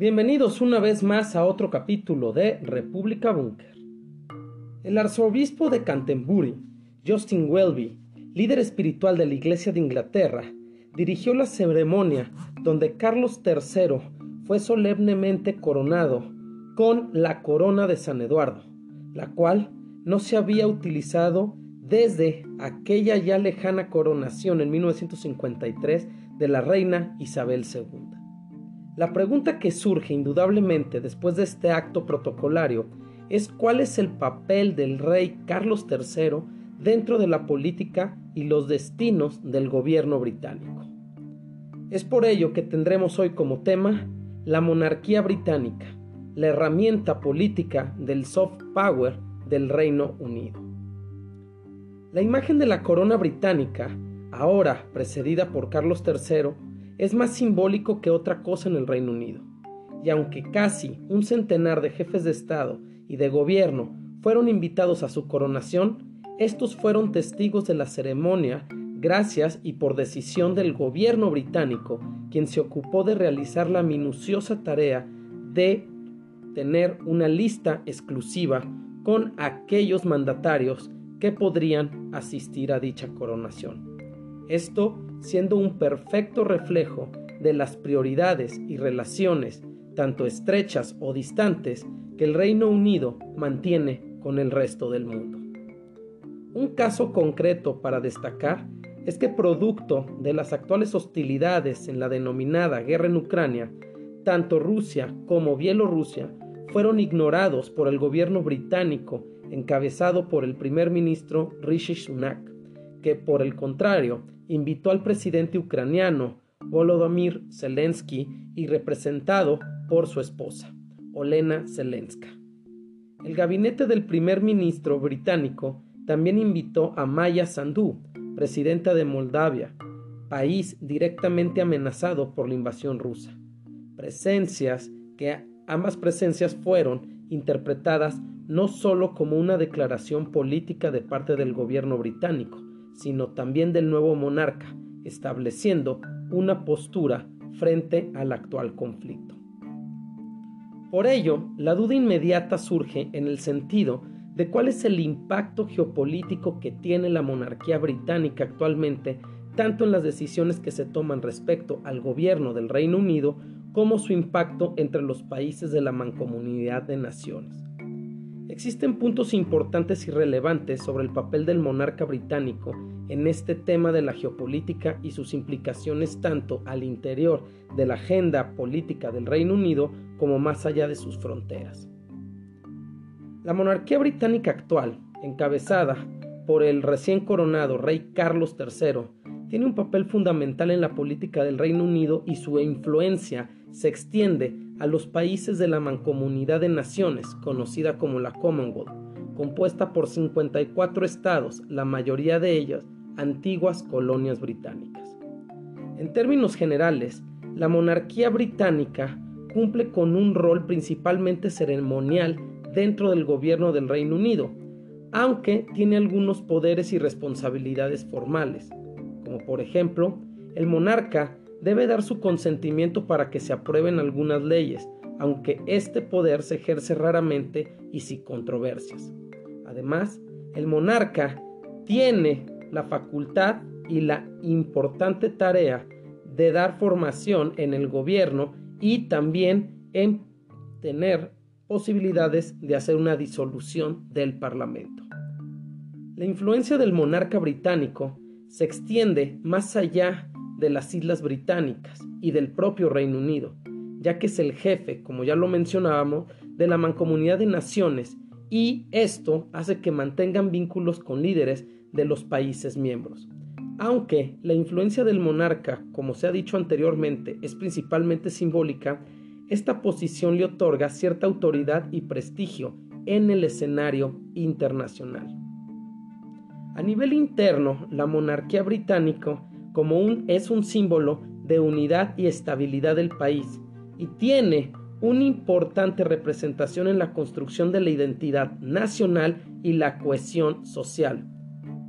Bienvenidos una vez más a otro capítulo de República Bunker. El arzobispo de Canterbury, Justin Welby, líder espiritual de la Iglesia de Inglaterra, dirigió la ceremonia donde Carlos III fue solemnemente coronado con la corona de San Eduardo, la cual no se había utilizado desde aquella ya lejana coronación en 1953 de la reina Isabel II. La pregunta que surge indudablemente después de este acto protocolario es cuál es el papel del rey Carlos III dentro de la política y los destinos del gobierno británico. Es por ello que tendremos hoy como tema la monarquía británica, la herramienta política del soft power del Reino Unido. La imagen de la corona británica, ahora precedida por Carlos III, es más simbólico que otra cosa en el Reino Unido. Y aunque casi un centenar de jefes de Estado y de gobierno fueron invitados a su coronación, estos fueron testigos de la ceremonia gracias y por decisión del gobierno británico, quien se ocupó de realizar la minuciosa tarea de tener una lista exclusiva con aquellos mandatarios que podrían asistir a dicha coronación. Esto siendo un perfecto reflejo de las prioridades y relaciones, tanto estrechas o distantes, que el Reino Unido mantiene con el resto del mundo. Un caso concreto para destacar es que producto de las actuales hostilidades en la denominada guerra en Ucrania, tanto Rusia como Bielorrusia fueron ignorados por el gobierno británico encabezado por el primer ministro Rishi Sunak, que por el contrario invitó al presidente ucraniano Volodymyr Zelensky y representado por su esposa, Olena Zelenska. El gabinete del primer ministro británico también invitó a Maya Sandu, presidenta de Moldavia, país directamente amenazado por la invasión rusa. Presencias que ambas presencias fueron interpretadas no solo como una declaración política de parte del gobierno británico, sino también del nuevo monarca, estableciendo una postura frente al actual conflicto. Por ello, la duda inmediata surge en el sentido de cuál es el impacto geopolítico que tiene la monarquía británica actualmente, tanto en las decisiones que se toman respecto al gobierno del Reino Unido como su impacto entre los países de la mancomunidad de naciones. Existen puntos importantes y relevantes sobre el papel del monarca británico en este tema de la geopolítica y sus implicaciones tanto al interior de la agenda política del Reino Unido como más allá de sus fronteras. La monarquía británica actual, encabezada por el recién coronado rey Carlos III, tiene un papel fundamental en la política del Reino Unido y su influencia se extiende a los países de la Mancomunidad de Naciones, conocida como la Commonwealth, compuesta por 54 estados, la mayoría de ellos antiguas colonias británicas. En términos generales, la monarquía británica cumple con un rol principalmente ceremonial dentro del gobierno del Reino Unido, aunque tiene algunos poderes y responsabilidades formales, como por ejemplo, el monarca debe dar su consentimiento para que se aprueben algunas leyes, aunque este poder se ejerce raramente y sin controversias. Además, el monarca tiene la facultad y la importante tarea de dar formación en el gobierno y también en tener posibilidades de hacer una disolución del Parlamento. La influencia del monarca británico se extiende más allá de las Islas Británicas y del propio Reino Unido, ya que es el jefe, como ya lo mencionábamos, de la mancomunidad de naciones y esto hace que mantengan vínculos con líderes de los países miembros. Aunque la influencia del monarca, como se ha dicho anteriormente, es principalmente simbólica, esta posición le otorga cierta autoridad y prestigio en el escenario internacional. A nivel interno, la monarquía británica como un, es un símbolo de unidad y estabilidad del país y tiene una importante representación en la construcción de la identidad nacional y la cohesión social.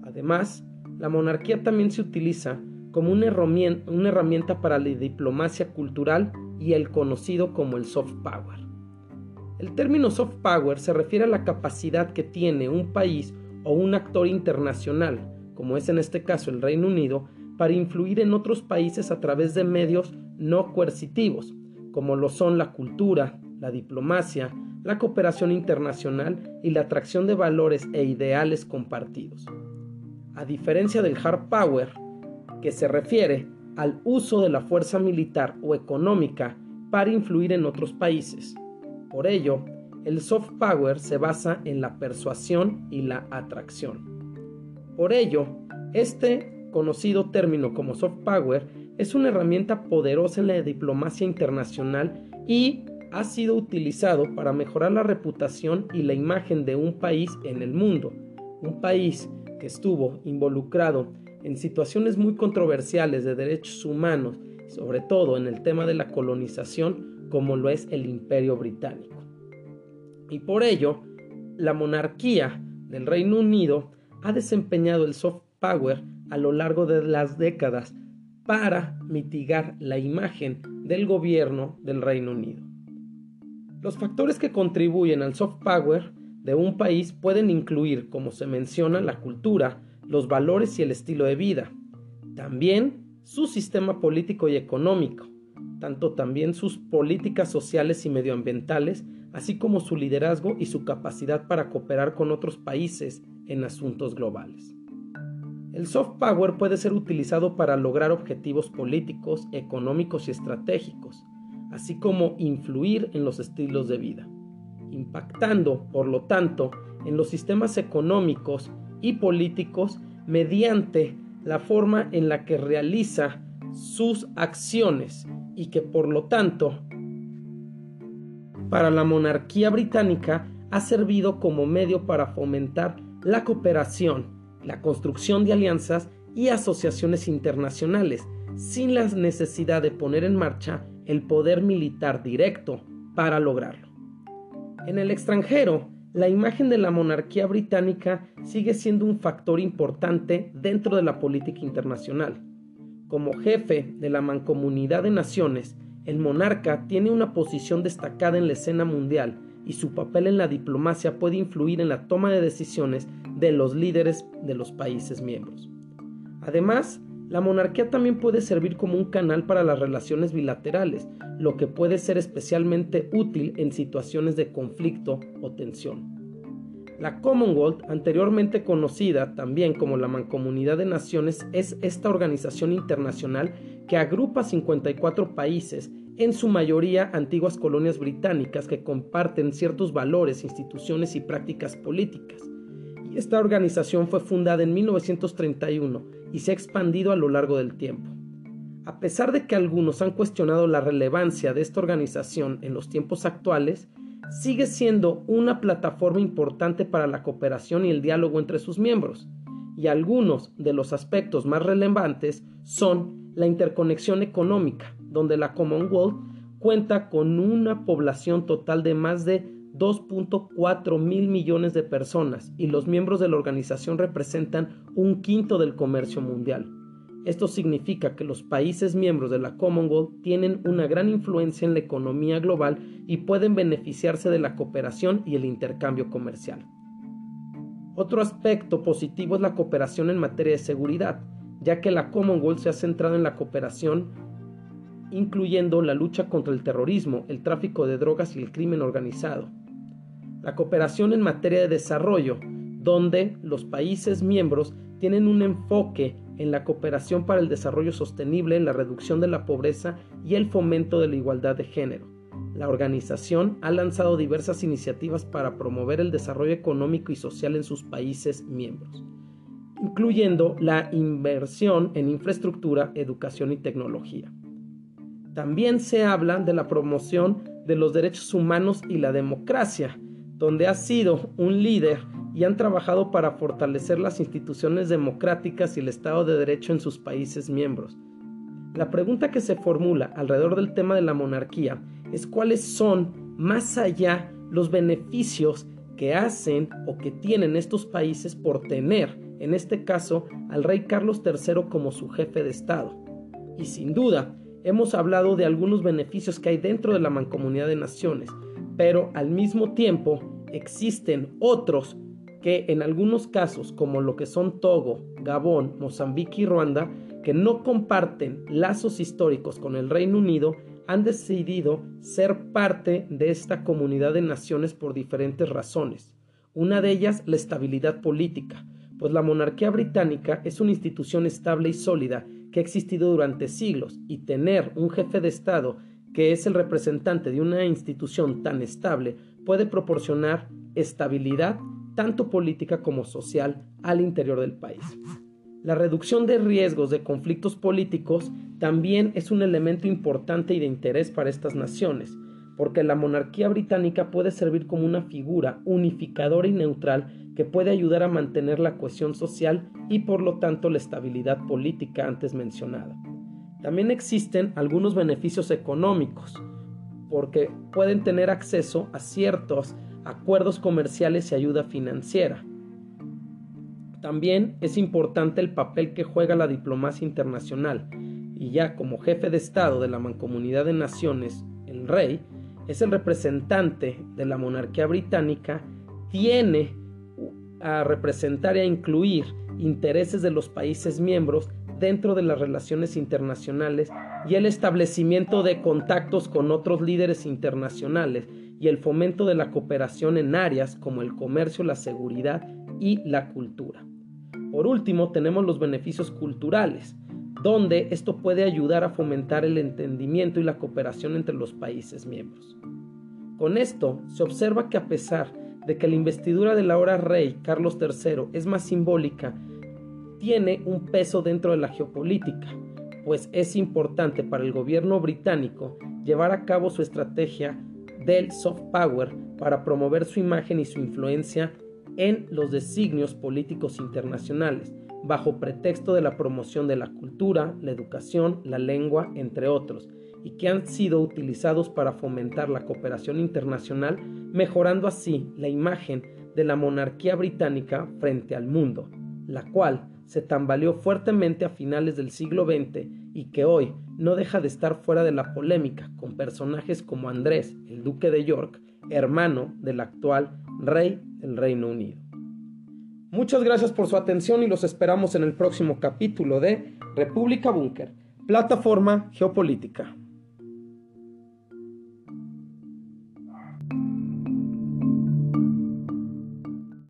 Además, la monarquía también se utiliza como una herramienta, una herramienta para la diplomacia cultural y el conocido como el soft power. El término soft power se refiere a la capacidad que tiene un país o un actor internacional, como es en este caso el Reino Unido, para influir en otros países a través de medios no coercitivos, como lo son la cultura, la diplomacia, la cooperación internacional y la atracción de valores e ideales compartidos. A diferencia del hard power, que se refiere al uso de la fuerza militar o económica para influir en otros países. Por ello, el soft power se basa en la persuasión y la atracción. Por ello, este conocido término como soft power es una herramienta poderosa en la diplomacia internacional y ha sido utilizado para mejorar la reputación y la imagen de un país en el mundo, un país que estuvo involucrado en situaciones muy controversiales de derechos humanos, sobre todo en el tema de la colonización, como lo es el Imperio Británico. Y por ello, la monarquía del Reino Unido ha desempeñado el soft power a lo largo de las décadas para mitigar la imagen del gobierno del Reino Unido. Los factores que contribuyen al soft power de un país pueden incluir, como se menciona, la cultura, los valores y el estilo de vida. También su sistema político y económico, tanto también sus políticas sociales y medioambientales, así como su liderazgo y su capacidad para cooperar con otros países en asuntos globales. El soft power puede ser utilizado para lograr objetivos políticos, económicos y estratégicos, así como influir en los estilos de vida, impactando, por lo tanto, en los sistemas económicos y políticos mediante la forma en la que realiza sus acciones y que por lo tanto para la monarquía británica ha servido como medio para fomentar la cooperación, la construcción de alianzas y asociaciones internacionales, sin la necesidad de poner en marcha el poder militar directo para lograrlo. En el extranjero, la imagen de la monarquía británica sigue siendo un factor importante dentro de la política internacional. Como jefe de la Mancomunidad de Naciones, el monarca tiene una posición destacada en la escena mundial y su papel en la diplomacia puede influir en la toma de decisiones de los líderes de los países miembros. Además, la monarquía también puede servir como un canal para las relaciones bilaterales, lo que puede ser especialmente útil en situaciones de conflicto o tensión. La Commonwealth, anteriormente conocida también como la Mancomunidad de Naciones, es esta organización internacional que agrupa 54 países, en su mayoría antiguas colonias británicas que comparten ciertos valores, instituciones y prácticas políticas. Esta organización fue fundada en 1931 y se ha expandido a lo largo del tiempo. A pesar de que algunos han cuestionado la relevancia de esta organización en los tiempos actuales, sigue siendo una plataforma importante para la cooperación y el diálogo entre sus miembros, y algunos de los aspectos más relevantes son la interconexión económica, donde la Commonwealth cuenta con una población total de más de 2.4 mil millones de personas y los miembros de la organización representan un quinto del comercio mundial. Esto significa que los países miembros de la Commonwealth tienen una gran influencia en la economía global y pueden beneficiarse de la cooperación y el intercambio comercial. Otro aspecto positivo es la cooperación en materia de seguridad, ya que la Commonwealth se ha centrado en la cooperación incluyendo la lucha contra el terrorismo, el tráfico de drogas y el crimen organizado la cooperación en materia de desarrollo, donde los países miembros tienen un enfoque en la cooperación para el desarrollo sostenible, en la reducción de la pobreza y el fomento de la igualdad de género. La organización ha lanzado diversas iniciativas para promover el desarrollo económico y social en sus países miembros, incluyendo la inversión en infraestructura, educación y tecnología. También se habla de la promoción de los derechos humanos y la democracia, donde ha sido un líder y han trabajado para fortalecer las instituciones democráticas y el Estado de Derecho en sus países miembros. La pregunta que se formula alrededor del tema de la monarquía es cuáles son, más allá, los beneficios que hacen o que tienen estos países por tener, en este caso, al rey Carlos III como su jefe de Estado. Y sin duda, hemos hablado de algunos beneficios que hay dentro de la mancomunidad de naciones, pero al mismo tiempo existen otros que en algunos casos, como lo que son Togo, Gabón, Mozambique y Ruanda, que no comparten lazos históricos con el Reino Unido, han decidido ser parte de esta comunidad de naciones por diferentes razones. Una de ellas, la estabilidad política, pues la monarquía británica es una institución estable y sólida que ha existido durante siglos y tener un jefe de Estado que es el representante de una institución tan estable puede proporcionar estabilidad tanto política como social al interior del país. La reducción de riesgos de conflictos políticos también es un elemento importante y de interés para estas naciones, porque la monarquía británica puede servir como una figura unificadora y neutral que puede ayudar a mantener la cohesión social y por lo tanto la estabilidad política antes mencionada. También existen algunos beneficios económicos, porque pueden tener acceso a ciertos acuerdos comerciales y ayuda financiera. También es importante el papel que juega la diplomacia internacional, y ya como jefe de Estado de la Mancomunidad de Naciones, el rey, es el representante de la monarquía británica, tiene a representar y a incluir intereses de los países miembros dentro de las relaciones internacionales y el establecimiento de contactos con otros líderes internacionales y el fomento de la cooperación en áreas como el comercio, la seguridad y la cultura. Por último, tenemos los beneficios culturales, donde esto puede ayudar a fomentar el entendimiento y la cooperación entre los países miembros. Con esto se observa que a pesar de que la investidura del ahora rey Carlos III es más simbólica, tiene un peso dentro de la geopolítica, pues es importante para el gobierno británico llevar a cabo su estrategia del soft power para promover su imagen y su influencia en los designios políticos internacionales, bajo pretexto de la promoción de la cultura, la educación, la lengua, entre otros, y que han sido utilizados para fomentar la cooperación internacional, mejorando así la imagen de la monarquía británica frente al mundo, la cual se tambaleó fuertemente a finales del siglo XX y que hoy no deja de estar fuera de la polémica con personajes como Andrés, el duque de York, hermano del actual rey del Reino Unido. Muchas gracias por su atención y los esperamos en el próximo capítulo de República Búnker, plataforma geopolítica.